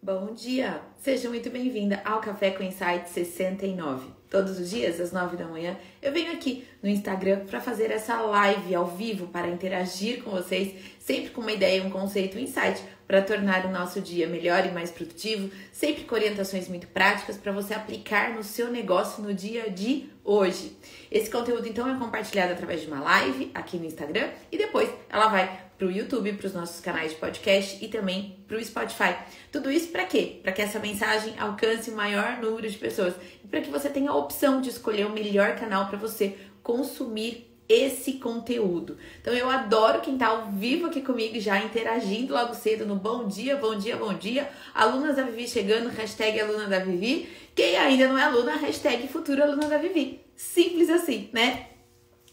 Bom dia! Seja muito bem-vinda ao Café com Insight 69. Todos os dias, às 9 da manhã, eu venho aqui no Instagram para fazer essa live ao vivo para interagir com vocês, sempre com uma ideia, um conceito, um insight para tornar o nosso dia melhor e mais produtivo, sempre com orientações muito práticas para você aplicar no seu negócio no dia de hoje. Esse conteúdo então é compartilhado através de uma live aqui no Instagram e depois ela vai para o YouTube, para os nossos canais de podcast e também para o Spotify. Tudo isso para quê? Para que essa mensagem alcance o maior número de pessoas e para que você tenha a opção de escolher o melhor canal para você consumir esse conteúdo. Então eu adoro quem tá ao vivo aqui comigo já interagindo logo cedo no bom dia, bom dia, bom dia. Alunas da Vivi chegando, hashtag aluna da Vivi. Quem ainda não é aluna, hashtag futura aluna da Vivi. Simples assim, né?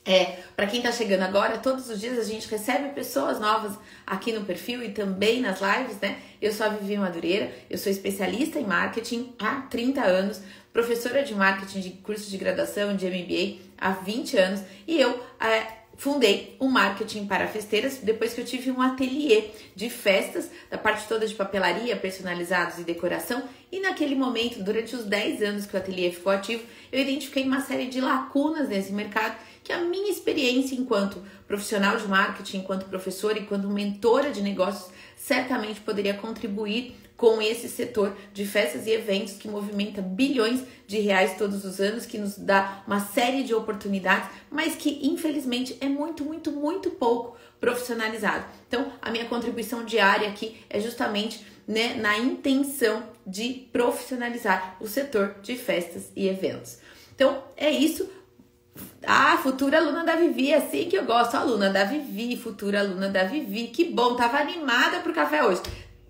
É, para quem tá chegando agora, todos os dias a gente recebe pessoas novas aqui no perfil e também nas lives, né? Eu sou a Vivi Madureira, eu sou especialista em marketing há 30 anos, professora de marketing de curso de graduação de MBA há 20 anos e eu é, fundei o um marketing para festeiras depois que eu tive um ateliê de festas, da parte toda de papelaria, personalizados e decoração. E naquele momento, durante os 10 anos que o ateliê ficou ativo, eu identifiquei uma série de lacunas nesse mercado que a minha experiência enquanto profissional de marketing, enquanto professora, enquanto mentora de negócios, certamente poderia contribuir com esse setor de festas e eventos que movimenta bilhões de reais todos os anos, que nos dá uma série de oportunidades, mas que infelizmente é muito, muito, muito pouco profissionalizado. Então, a minha contribuição diária aqui é justamente né, na intenção de profissionalizar o setor de festas e eventos. Então, é isso. Ah, futura aluna da Vivi, é assim que eu gosto, aluna da Vivi, futura aluna da Vivi. Que bom, tava animada pro café hoje.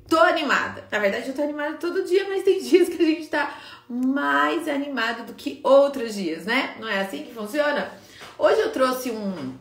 Tô animada. Na verdade, eu tô animada todo dia, mas tem dias que a gente tá mais animado do que outros dias, né? Não é assim que funciona? Hoje eu trouxe um,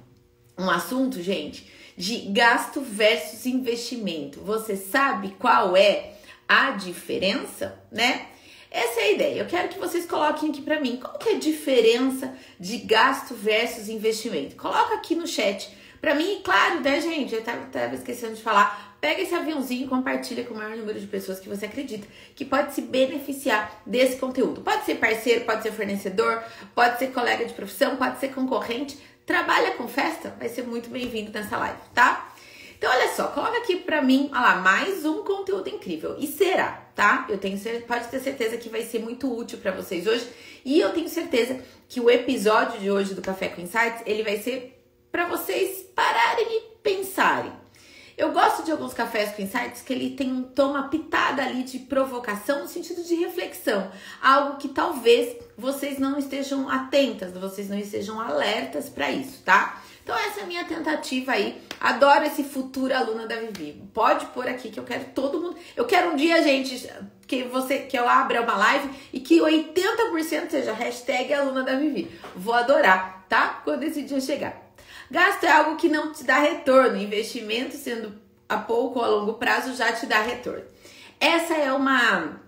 um assunto, gente, de gasto versus investimento. Você sabe qual é a diferença, né? Essa é a ideia. Eu quero que vocês coloquem aqui para mim qual que é a diferença de gasto versus investimento. Coloca aqui no chat para mim, claro, né, gente? Eu tava, tava esquecendo de falar. Pega esse aviãozinho e compartilha com o maior número de pessoas que você acredita que pode se beneficiar desse conteúdo. Pode ser parceiro, pode ser fornecedor, pode ser colega de profissão, pode ser concorrente. Trabalha com festa, vai ser muito bem-vindo nessa live, tá? Então, olha só, coloca aqui pra mim, olha lá, mais um conteúdo incrível. E será, tá? Eu tenho pode ter certeza que vai ser muito útil para vocês hoje. E eu tenho certeza que o episódio de hoje do Café com Insights, ele vai ser para vocês pararem e pensarem. Eu gosto de alguns cafés com insights que ele tem um tom, uma pitada ali de provocação no sentido de reflexão. Algo que talvez vocês não estejam atentas, vocês não estejam alertas para isso, tá? Então essa é a minha tentativa aí. Adoro esse futuro aluna da Vivi. Pode pôr aqui que eu quero todo mundo. Eu quero um dia, gente, que você que eu abra uma live e que 80% seja hashtag aluna da Vivi. Vou adorar, tá? Quando esse dia chegar. Gasto é algo que não te dá retorno. Investimento, sendo a pouco ou a longo prazo, já te dá retorno. Essa é uma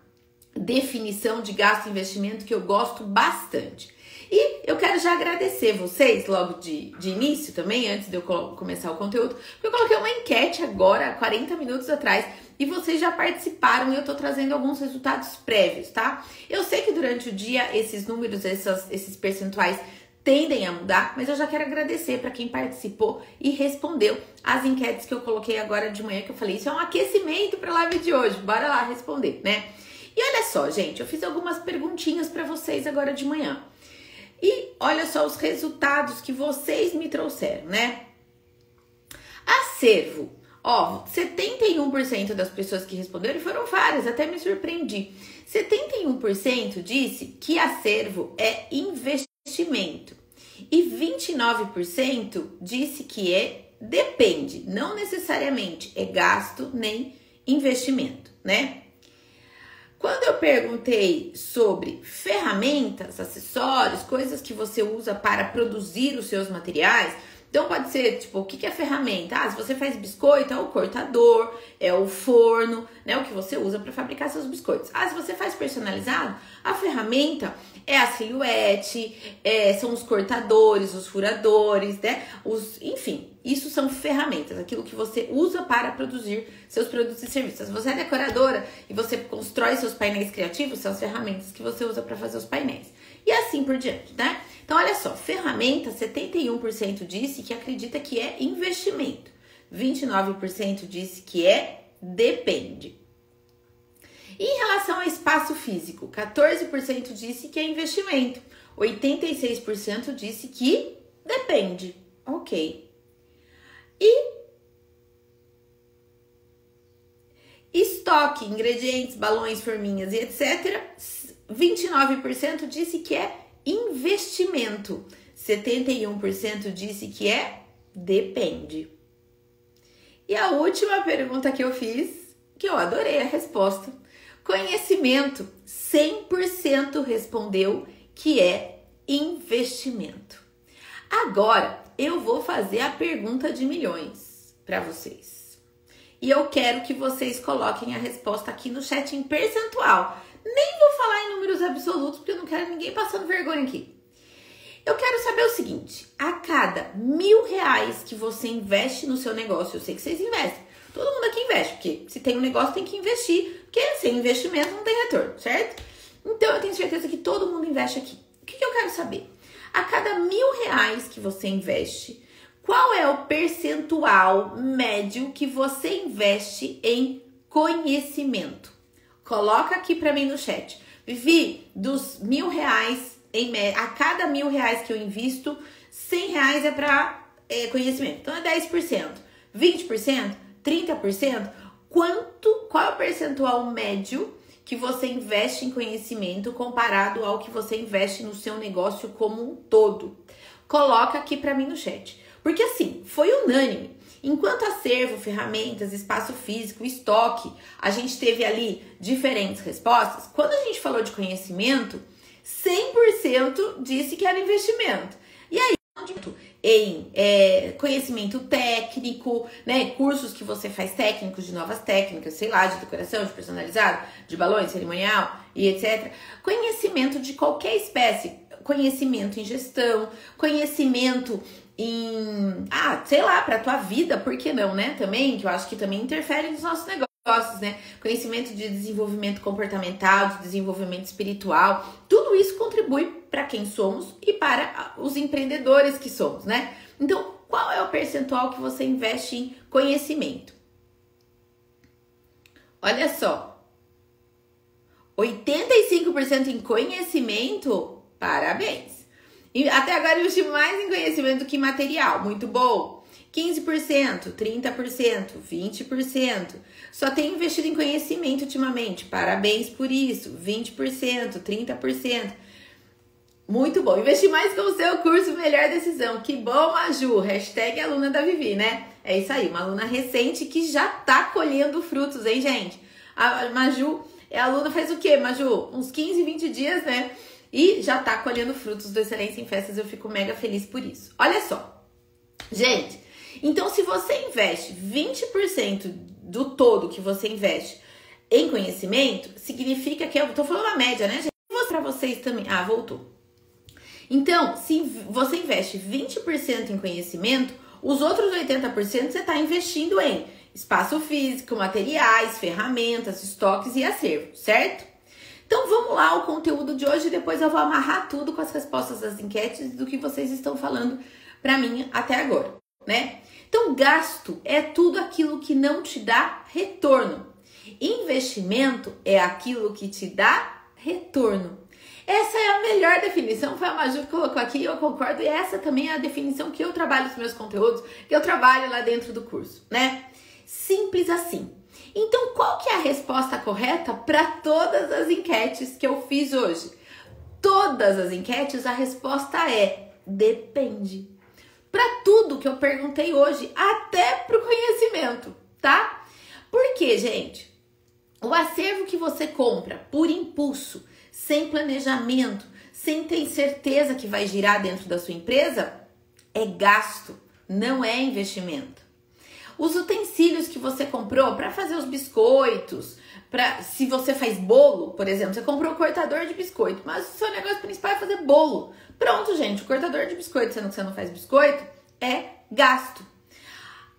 definição de gasto e investimento que eu gosto bastante. E eu quero já agradecer vocês logo de, de início também, antes de eu começar o conteúdo, porque eu coloquei uma enquete agora, 40 minutos atrás, e vocês já participaram e eu tô trazendo alguns resultados prévios, tá? Eu sei que durante o dia esses números, essas, esses percentuais tendem a mudar, mas eu já quero agradecer para quem participou e respondeu as enquetes que eu coloquei agora de manhã, que eu falei, isso é um aquecimento para a live de hoje, bora lá responder, né? E olha só, gente, eu fiz algumas perguntinhas para vocês agora de manhã. E olha só os resultados que vocês me trouxeram, né? Acervo. Ó, 71% das pessoas que responderam, foram várias, até me surpreendi. 71% disse que acervo é investimento. E 29% disse que é depende, não necessariamente é gasto nem investimento, né? Quando eu perguntei sobre ferramentas, acessórios, coisas que você usa para produzir os seus materiais, então pode ser, tipo, o que é ferramenta? Ah, se você faz biscoito, é o cortador, é o forno, né? O que você usa para fabricar seus biscoitos. Ah, se você faz personalizado, a ferramenta é a silhuete, é, são os cortadores, os furadores, né? Os, enfim, isso são ferramentas, aquilo que você usa para produzir seus produtos e serviços. Se você é decoradora e você constrói seus painéis criativos, são as ferramentas que você usa para fazer os painéis. E assim por diante, né? Então, olha só, ferramenta, 71% disse que acredita que é investimento. 29% disse que é depende. Em relação ao espaço físico, 14% disse que é investimento. 86% disse que depende. Ok. E estoque, ingredientes, balões, forminhas e etc. 29% disse que é investimento. 71% disse que é depende. E a última pergunta que eu fiz, que eu adorei a resposta. Conhecimento, 100% respondeu que é investimento. Agora eu vou fazer a pergunta de milhões para vocês. E eu quero que vocês coloquem a resposta aqui no chat em percentual. Nem vou falar em números absolutos, porque eu não quero ninguém passando vergonha aqui. Eu quero saber o seguinte: a cada mil reais que você investe no seu negócio, eu sei que vocês investem. Todo mundo aqui investe, porque se tem um negócio tem que investir, porque sem investimento não tem retorno, certo? Então eu tenho certeza que todo mundo investe aqui. O que, que eu quero saber? A cada mil reais que você investe, qual é o percentual médio que você investe em conhecimento? Coloca aqui para mim no chat. Vivi, dos mil reais em a cada mil reais que eu invisto, 100 reais é para é, conhecimento. Então é 10%, 20%, 30%. Quanto, qual é o percentual médio que você investe em conhecimento comparado ao que você investe no seu negócio como um todo? Coloca aqui para mim no chat. Porque assim, foi unânime. Enquanto acervo, ferramentas, espaço físico, estoque, a gente teve ali diferentes respostas. Quando a gente falou de conhecimento, 100% disse que era investimento. E aí, em é, conhecimento técnico, né, cursos que você faz técnicos de novas técnicas, sei lá, de decoração, de personalizado, de balões, cerimonial e etc. Conhecimento de qualquer espécie, conhecimento em gestão, conhecimento em, ah, sei lá, para tua vida, por que não, né? Também, que eu acho que também interfere nos nossos negócios, né? Conhecimento de desenvolvimento comportamental, de desenvolvimento espiritual, tudo isso contribui para quem somos e para os empreendedores que somos, né? Então, qual é o percentual que você investe em conhecimento? Olha só. 85% em conhecimento? Parabéns. E até agora eu investi mais em conhecimento do que material. Muito bom. 15%, 30%, 20%. Só tenho investido em conhecimento ultimamente. Parabéns por isso. 20%, 30%. Muito bom. Investi mais com o seu curso Melhor Decisão. Que bom, Maju. Hashtag aluna da Vivi, né? É isso aí. Uma aluna recente que já tá colhendo frutos, hein, gente? A Maju é aluna faz o quê, Maju? Uns 15, 20 dias, né? e já tá colhendo frutos do Excelência em Festas. Eu fico mega feliz por isso. Olha só, gente. Então, se você investe 20% do todo que você investe em conhecimento, significa que eu tô falando a média, né, gente? Vou para vocês também. Ah, voltou. Então, se você investe 20% em conhecimento, os outros 80% você está investindo em espaço físico, materiais, ferramentas, estoques e acervo, certo? Então vamos lá ao conteúdo de hoje, depois eu vou amarrar tudo com as respostas das enquetes do que vocês estão falando para mim até agora, né? Então gasto é tudo aquilo que não te dá retorno. Investimento é aquilo que te dá retorno. Essa é a melhor definição, foi a Maju que colocou aqui, eu concordo, e essa também é a definição que eu trabalho nos meus conteúdos, que eu trabalho lá dentro do curso, né? Simples assim. Então, qual que é a resposta correta para todas as enquetes que eu fiz hoje? Todas as enquetes, a resposta é depende. Para tudo que eu perguntei hoje, até para o conhecimento, tá? Por quê, gente? O acervo que você compra por impulso, sem planejamento, sem ter certeza que vai girar dentro da sua empresa, é gasto, não é investimento. Os utensílios que você comprou para fazer os biscoitos, para se você faz bolo, por exemplo, você comprou um cortador de biscoito, mas o seu negócio principal é fazer bolo. Pronto, gente, o cortador de biscoito, sendo que você não faz biscoito, é gasto.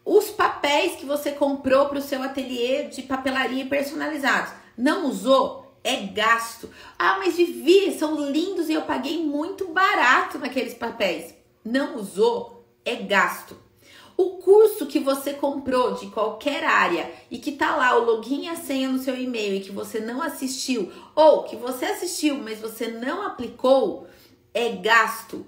Os papéis que você comprou para o seu ateliê de papelaria personalizados, Não usou? É gasto. Ah, mas Vivi, são lindos e eu paguei muito barato naqueles papéis. Não usou? É gasto. O curso que você comprou de qualquer área e que tá lá o login e a senha no seu e-mail e que você não assistiu, ou que você assistiu, mas você não aplicou, é gasto.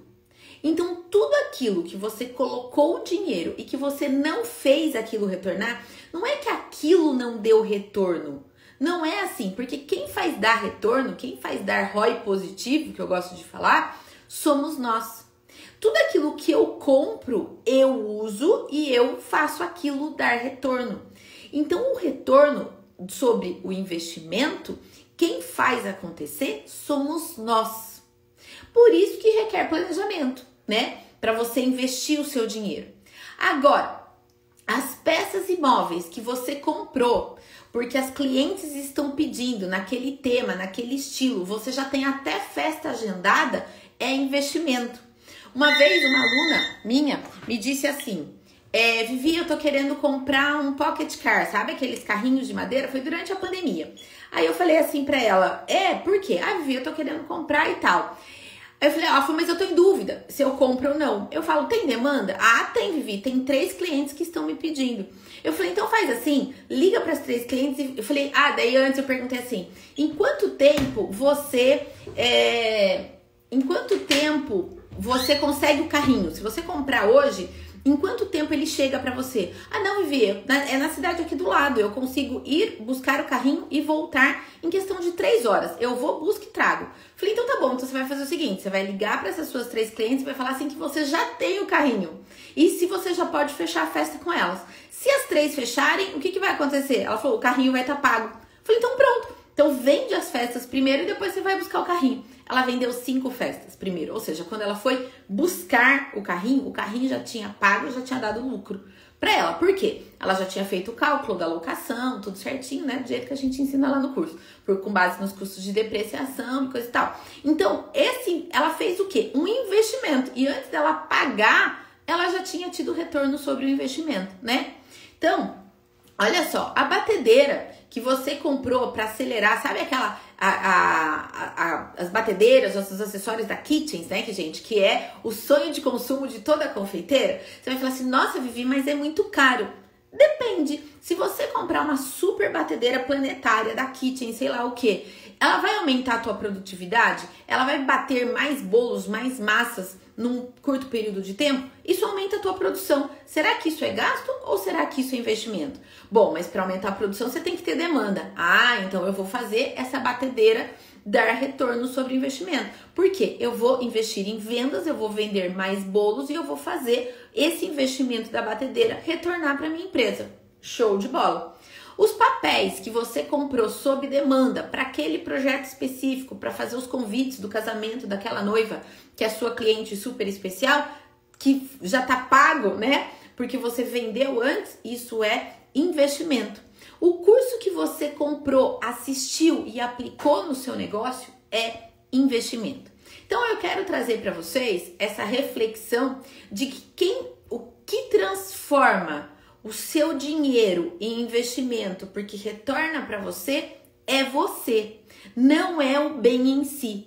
Então, tudo aquilo que você colocou o dinheiro e que você não fez aquilo retornar, não é que aquilo não deu retorno. Não é assim, porque quem faz dar retorno, quem faz dar ROI positivo, que eu gosto de falar, somos nós. Tudo aquilo que eu compro, eu uso e eu faço aquilo dar retorno. Então, o retorno sobre o investimento, quem faz acontecer somos nós. Por isso que requer planejamento, né? Para você investir o seu dinheiro. Agora, as peças imóveis que você comprou, porque as clientes estão pedindo naquele tema, naquele estilo, você já tem até festa agendada, é investimento. Uma vez uma aluna minha me disse assim: é, Vivi, eu tô querendo comprar um pocket car, sabe aqueles carrinhos de madeira? Foi durante a pandemia. Aí eu falei assim pra ela: É, por quê? Ah, Vivi, eu tô querendo comprar e tal. Aí eu falei, falou, mas eu tô em dúvida se eu compro ou não. Eu falo, tem demanda? Ah, tem, Vivi. Tem três clientes que estão me pedindo. Eu falei, então faz assim, liga para as três clientes. E eu falei, ah, daí antes eu perguntei assim, em quanto tempo você. É, em quanto tempo você consegue o carrinho. Se você comprar hoje, em quanto tempo ele chega para você? Ah, não, Vivi, é na cidade aqui do lado. Eu consigo ir buscar o carrinho e voltar em questão de três horas. Eu vou, busco e trago. Falei, então tá bom. Então você vai fazer o seguinte: você vai ligar para essas suas três clientes e vai falar assim que você já tem o carrinho. E se você já pode fechar a festa com elas. Se as três fecharem, o que, que vai acontecer? Ela falou: o carrinho vai estar tá pago. Falei, então pronto. Então vende as festas primeiro e depois você vai buscar o carrinho. Ela vendeu cinco festas primeiro, ou seja, quando ela foi buscar o carrinho, o carrinho já tinha pago, já tinha dado lucro para ela. Por quê? Ela já tinha feito o cálculo da locação, tudo certinho, né? Do jeito que a gente ensina lá no curso, por, com base nos custos de depreciação e coisa e tal. Então, esse, ela fez o quê? Um investimento. E antes dela pagar, ela já tinha tido retorno sobre o investimento, né? Então, olha só, a batedeira que você comprou para acelerar, sabe aquela a, a, a, as batedeiras, os acessórios da Kitchens, né, que gente, que é o sonho de consumo de toda confeiteira, você vai falar assim: "Nossa, Vivi, mas é muito caro". Depende. Se você comprar uma super batedeira planetária da Kitchen, sei lá o que, ela vai aumentar a tua produtividade? Ela vai bater mais bolos, mais massas num curto período de tempo, isso aumenta a tua produção. Será que isso é gasto ou será que isso é investimento? Bom, mas para aumentar a produção você tem que ter demanda. Ah, então eu vou fazer essa batedeira dar retorno sobre investimento. Por quê? Eu vou investir em vendas, eu vou vender mais bolos e eu vou fazer esse investimento da batedeira retornar para minha empresa. Show de bola. Os papéis que você comprou sob demanda para aquele projeto específico, para fazer os convites do casamento daquela noiva, que é sua cliente super especial, que já está pago, né? Porque você vendeu antes, isso é investimento. O curso que você comprou, assistiu e aplicou no seu negócio é investimento. Então eu quero trazer para vocês essa reflexão de que quem o que transforma o seu dinheiro em investimento, porque retorna para você, é você, não é o bem em si.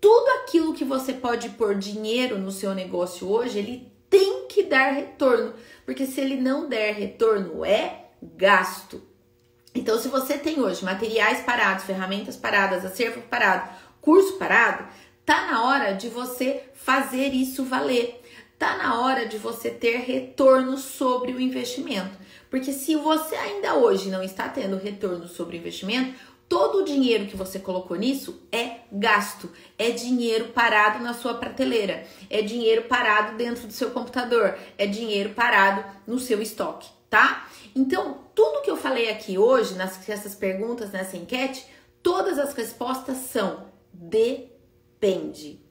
Tudo aquilo que você pode pôr dinheiro no seu negócio hoje, ele tem que dar retorno, porque se ele não der retorno, é gasto. Então, se você tem hoje materiais parados, ferramentas paradas, acervo parado, curso parado, tá na hora de você fazer isso valer tá na hora de você ter retorno sobre o investimento. Porque se você ainda hoje não está tendo retorno sobre o investimento, todo o dinheiro que você colocou nisso é gasto, é dinheiro parado na sua prateleira, é dinheiro parado dentro do seu computador, é dinheiro parado no seu estoque, tá? Então, tudo que eu falei aqui hoje, nessas perguntas, nessa enquete, todas as respostas são depende.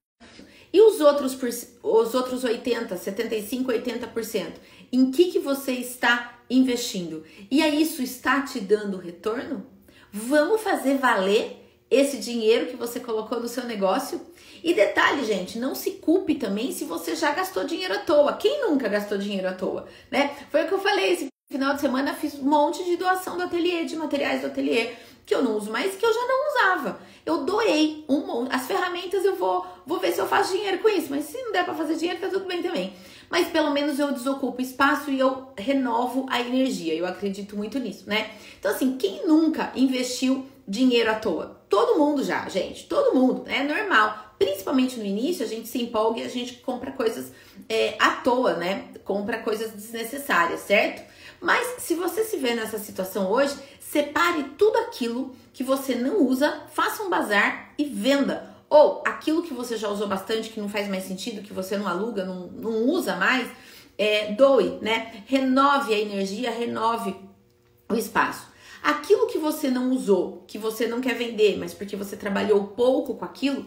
E os outros, os outros 80, 75, 80%? Em que, que você está investindo? E aí isso está te dando retorno? Vamos fazer valer esse dinheiro que você colocou no seu negócio? E detalhe, gente, não se culpe também se você já gastou dinheiro à toa. Quem nunca gastou dinheiro à toa, né? Foi o que eu falei, final de semana fiz um monte de doação do ateliê, de materiais do ateliê, que eu não uso mais, que eu já não usava. Eu doei um monte. As ferramentas eu vou, vou ver se eu faço dinheiro com isso, mas se não der para fazer dinheiro, tá tudo bem também. Mas pelo menos eu desocupo espaço e eu renovo a energia. Eu acredito muito nisso, né? Então, assim, quem nunca investiu dinheiro à toa? Todo mundo já, gente. Todo mundo. É normal. Principalmente no início, a gente se empolga e a gente compra coisas é, à toa, né? Compra coisas desnecessárias, certo? Mas se você se vê nessa situação hoje, separe tudo aquilo que você não usa, faça um bazar e venda. Ou aquilo que você já usou bastante, que não faz mais sentido, que você não aluga, não, não usa mais, é, doe, né? Renove a energia, renove o espaço. Aquilo que você não usou, que você não quer vender, mas porque você trabalhou pouco com aquilo,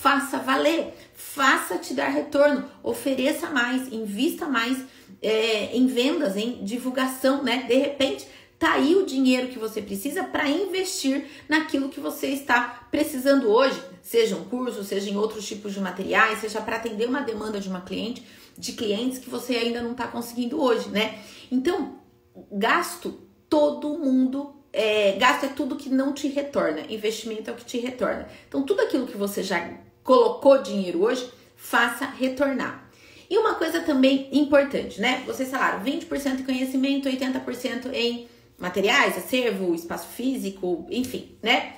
faça valer, faça te dar retorno, ofereça mais, invista mais é, em vendas, em divulgação, né? De repente, tá aí o dinheiro que você precisa para investir naquilo que você está precisando hoje, seja um curso, seja em outros tipos de materiais, seja para atender uma demanda de uma cliente, de clientes que você ainda não está conseguindo hoje, né? Então, gasto todo mundo é, gasto é tudo que não te retorna, investimento é o que te retorna. Então, tudo aquilo que você já colocou dinheiro hoje, faça retornar. E uma coisa também importante, né? Vocês falaram 20% em conhecimento, 80% em materiais, acervo, espaço físico, enfim, né?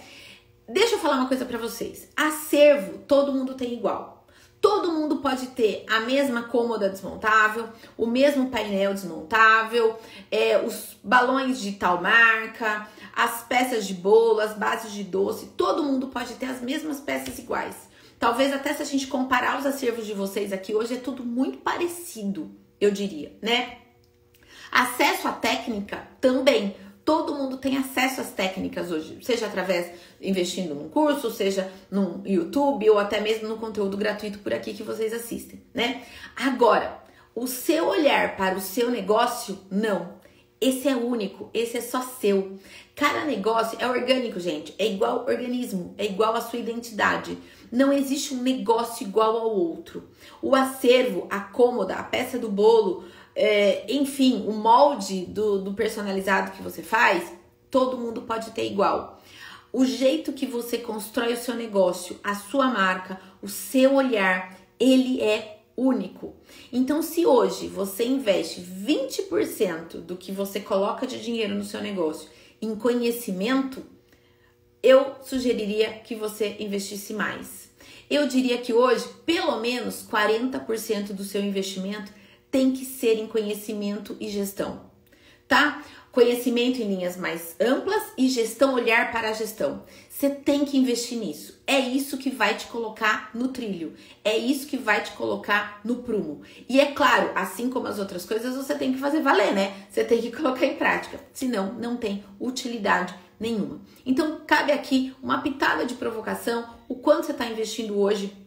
Deixa eu falar uma coisa para vocês. Acervo, todo mundo tem igual. Todo mundo pode ter a mesma cômoda desmontável, o mesmo painel desmontável, é, os balões de tal marca, as peças de bolo, as bases de doce, todo mundo pode ter as mesmas peças iguais. Talvez até se a gente comparar os acervos de vocês aqui hoje é tudo muito parecido, eu diria, né? Acesso à técnica também. Todo mundo tem acesso às técnicas hoje, seja através investindo num curso, seja no YouTube ou até mesmo no conteúdo gratuito por aqui que vocês assistem, né? Agora, o seu olhar para o seu negócio, não. Esse é único, esse é só seu. Cada negócio é orgânico, gente. É igual organismo, é igual a sua identidade. Não existe um negócio igual ao outro. O acervo, a cômoda, a peça do bolo, é, enfim, o molde do, do personalizado que você faz, todo mundo pode ter igual. O jeito que você constrói o seu negócio, a sua marca, o seu olhar, ele é único. Então, se hoje você investe 20% do que você coloca de dinheiro no seu negócio em conhecimento, eu sugeriria que você investisse mais. Eu diria que hoje, pelo menos 40% do seu investimento tem que ser em conhecimento e gestão, tá? Conhecimento em linhas mais amplas e gestão, olhar para a gestão. Você tem que investir nisso. É isso que vai te colocar no trilho. É isso que vai te colocar no prumo. E é claro, assim como as outras coisas, você tem que fazer valer, né? Você tem que colocar em prática. Senão, não tem utilidade nenhuma. Então, cabe aqui uma pitada de provocação, o quanto você está investindo hoje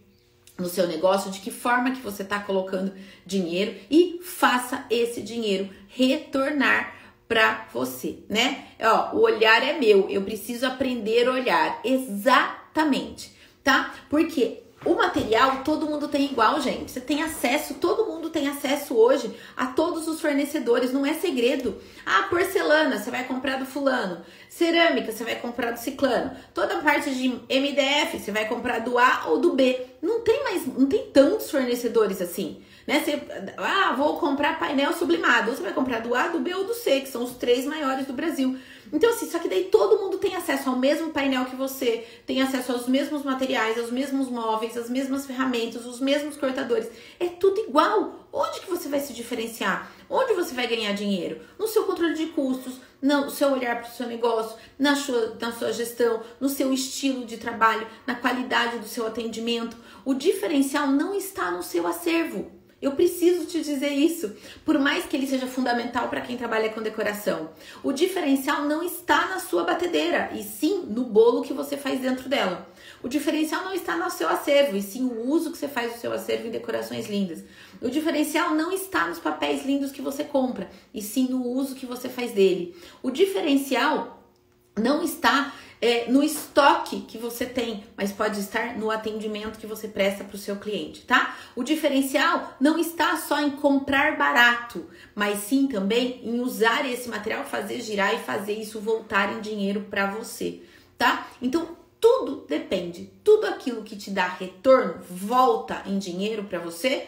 no seu negócio, de que forma que você está colocando dinheiro e faça esse dinheiro retornar para você, né? Ó, o olhar é meu, eu preciso aprender a olhar exatamente, tá? Porque o material todo mundo tem igual, gente. Você tem acesso, todo mundo tem acesso hoje a todos os fornecedores, não é segredo. Ah, porcelana, você vai comprar do fulano. Cerâmica, você vai comprar do ciclano. Toda parte de MDF, você vai comprar do A ou do B. Não tem mais, não tem tantos fornecedores assim. Né? Você, ah, vou comprar painel sublimado. Você vai comprar do A, do B ou do C, que são os três maiores do Brasil. Então, assim, só que daí todo mundo tem acesso ao mesmo painel que você, tem acesso aos mesmos materiais, aos mesmos móveis, às mesmas ferramentas, os mesmos cortadores. É tudo igual. Onde que você vai se diferenciar? Onde você vai ganhar dinheiro? No seu controle de custos, no seu olhar para o seu negócio, na sua, na sua gestão, no seu estilo de trabalho, na qualidade do seu atendimento. O diferencial não está no seu acervo. Eu preciso te dizer isso, por mais que ele seja fundamental para quem trabalha com decoração. O diferencial não está na sua batedeira, e sim no bolo que você faz dentro dela. O diferencial não está no seu acervo, e sim o uso que você faz do seu acervo em decorações lindas. O diferencial não está nos papéis lindos que você compra, e sim no uso que você faz dele. O diferencial não está é, no estoque que você tem, mas pode estar no atendimento que você presta para o seu cliente, tá? O diferencial não está só em comprar barato, mas sim também em usar esse material, fazer girar e fazer isso voltar em dinheiro para você, tá? Então tudo depende, tudo aquilo que te dá retorno volta em dinheiro para você.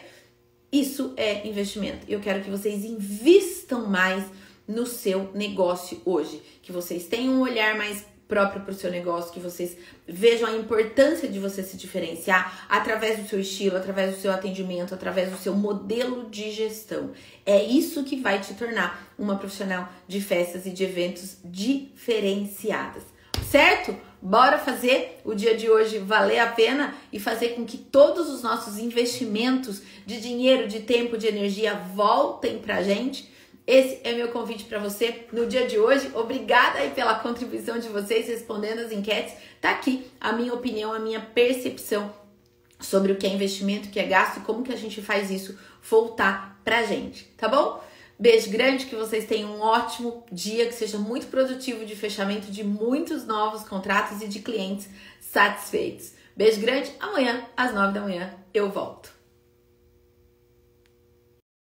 Isso é investimento. Eu quero que vocês invistam mais no seu negócio hoje, que vocês tenham um olhar mais próprio para o seu negócio, que vocês vejam a importância de você se diferenciar através do seu estilo, através do seu atendimento, através do seu modelo de gestão. É isso que vai te tornar uma profissional de festas e de eventos diferenciadas, certo? Bora fazer o dia de hoje valer a pena e fazer com que todos os nossos investimentos de dinheiro, de tempo, de energia voltem pra gente esse é meu convite para você no dia de hoje. Obrigada aí pela contribuição de vocês respondendo as enquetes. Tá aqui a minha opinião, a minha percepção sobre o que é investimento, o que é gasto e como que a gente faz isso voltar pra gente, tá bom? Beijo grande, que vocês tenham um ótimo dia, que seja muito produtivo de fechamento de muitos novos contratos e de clientes satisfeitos. Beijo grande, amanhã às nove da manhã eu volto.